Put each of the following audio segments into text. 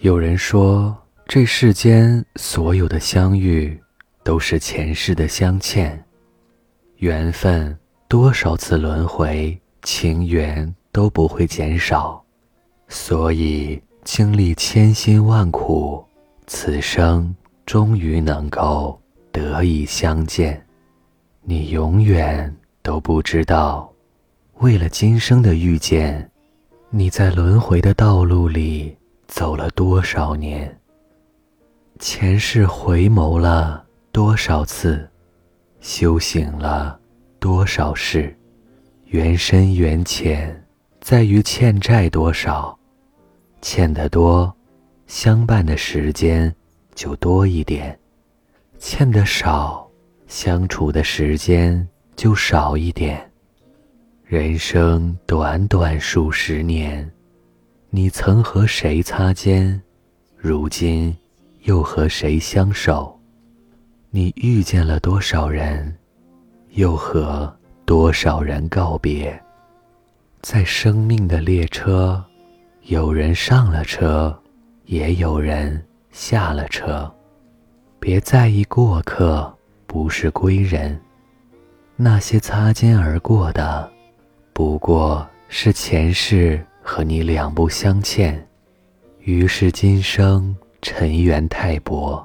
有人说，这世间所有的相遇，都是前世的相欠，缘分多少次轮回，情缘都不会减少，所以经历千辛万苦，此生终于能够得以相见。你永远都不知道，为了今生的遇见，你在轮回的道路里走了多少年，前世回眸了多少次，修行了多少事，缘深缘浅，在于欠债多少，欠得多，相伴的时间就多一点；欠得少。相处的时间就少一点。人生短短数十年，你曾和谁擦肩？如今又和谁相守？你遇见了多少人？又和多少人告别？在生命的列车，有人上了车，也有人下了车。别在意过客。不是归人，那些擦肩而过的，不过是前世和你两不相欠。于是今生尘缘太薄，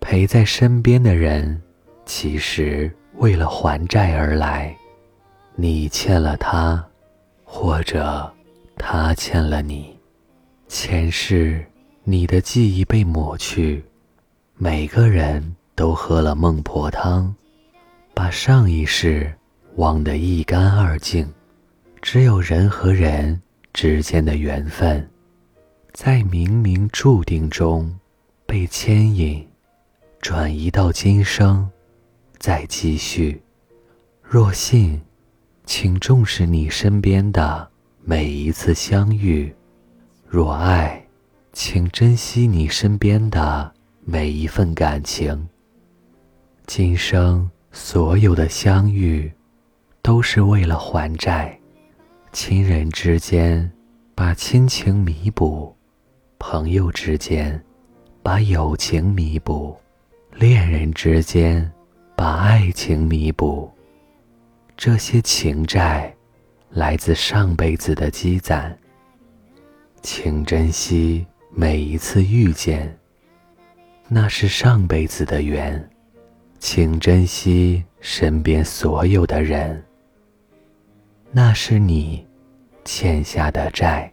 陪在身边的人，其实为了还债而来。你欠了他，或者他欠了你。前世你的记忆被抹去，每个人。都喝了孟婆汤，把上一世忘得一干二净。只有人和人之间的缘分，在冥冥注定中被牵引，转移到今生，再继续。若信，请重视你身边的每一次相遇；若爱，请珍惜你身边的每一份感情。今生所有的相遇，都是为了还债。亲人之间把亲情弥补，朋友之间把友情弥补，恋人之间把爱情弥补。这些情债，来自上辈子的积攒。请珍惜每一次遇见，那是上辈子的缘。请珍惜身边所有的人，那是你欠下的债。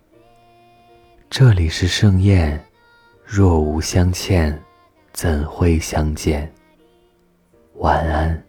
这里是盛宴，若无相欠，怎会相见？晚安。